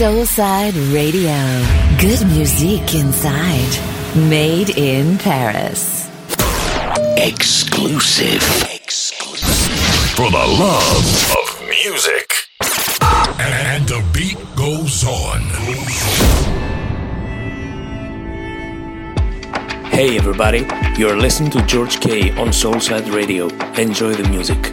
Soulside Radio. Good music inside. Made in Paris. Exclusive. Exclusive. For the love of music. And the beat goes on. Hey everybody, you're listening to George K on Soulside Radio. Enjoy the music.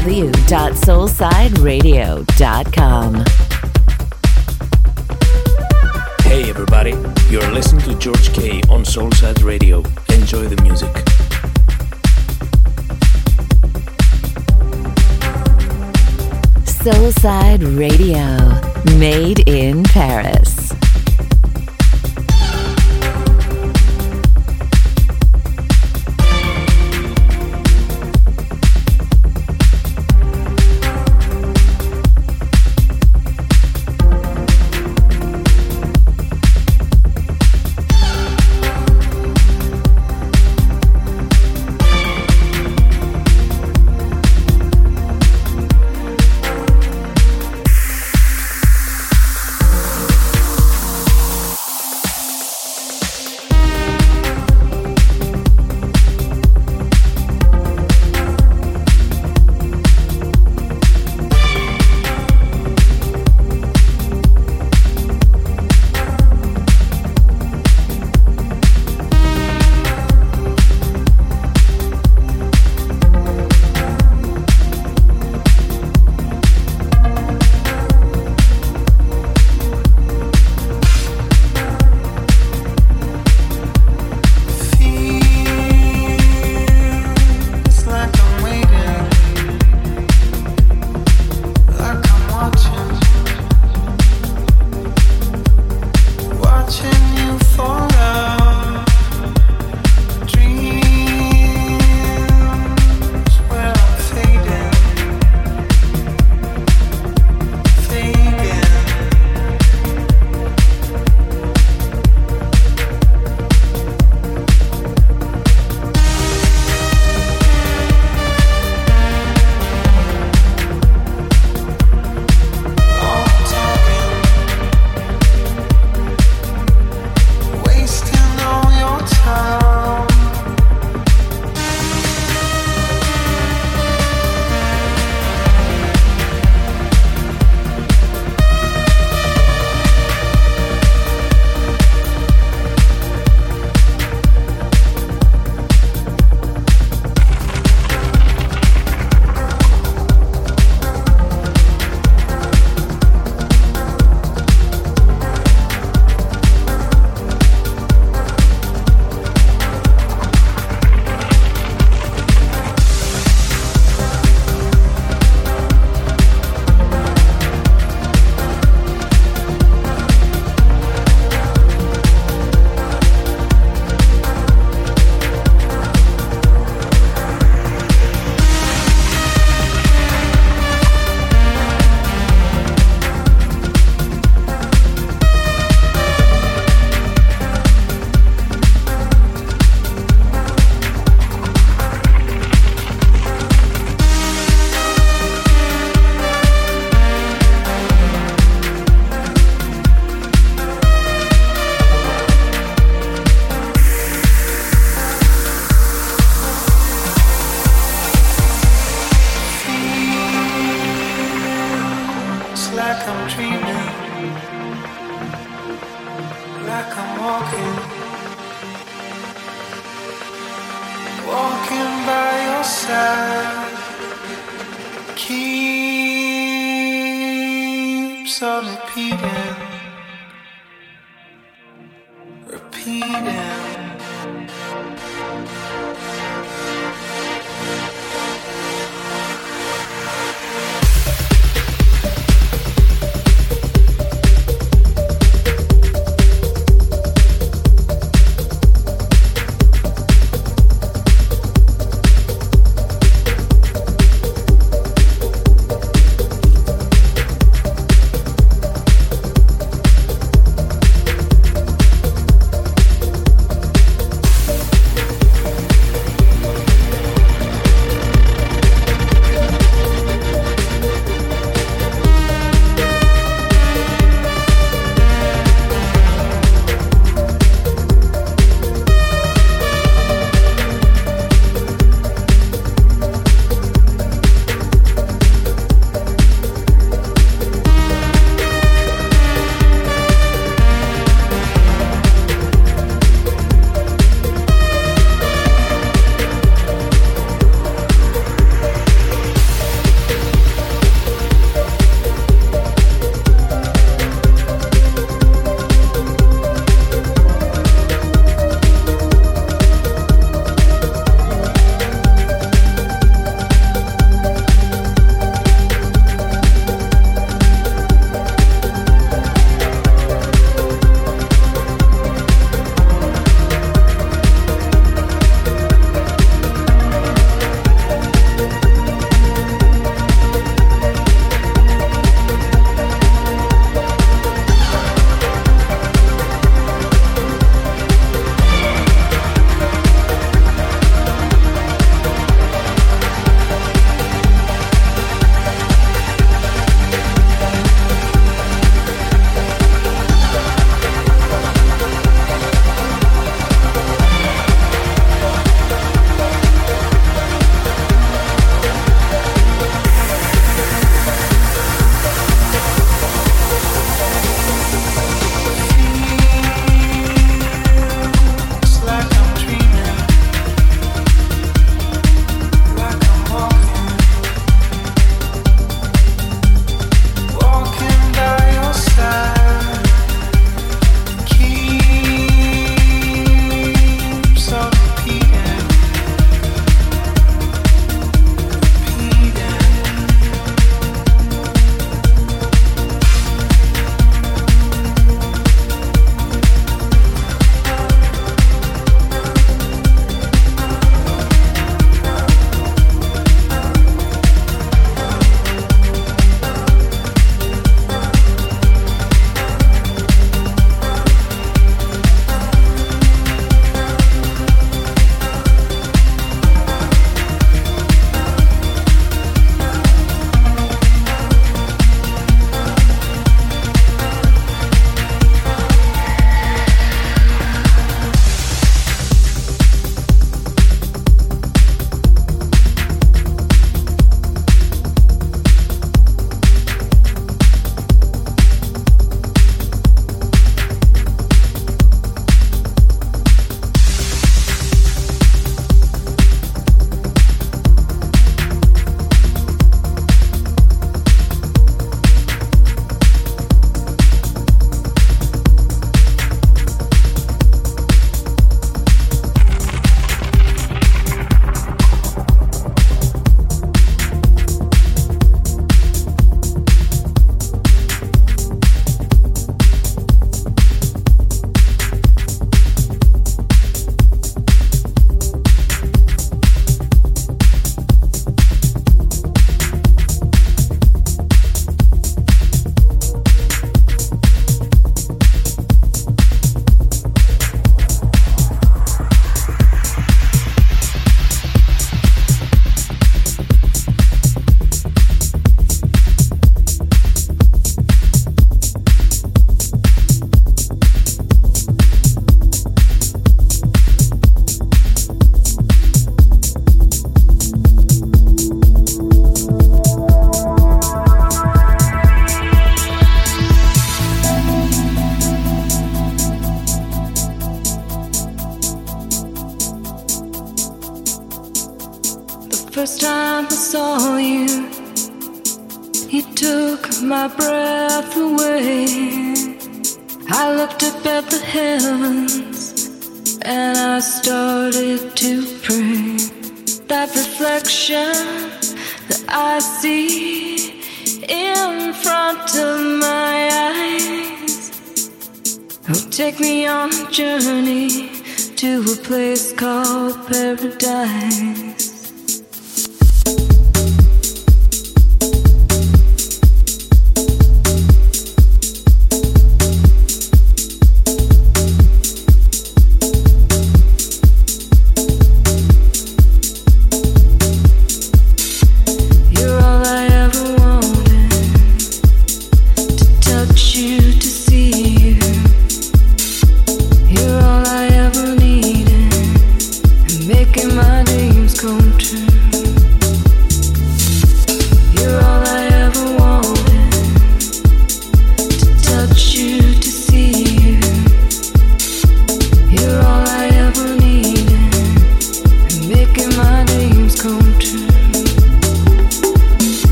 www.soulsideradio.com. Hey everybody, you're listening to George K on Soulside Radio. Enjoy the music. Soulside Radio. Made in Paris.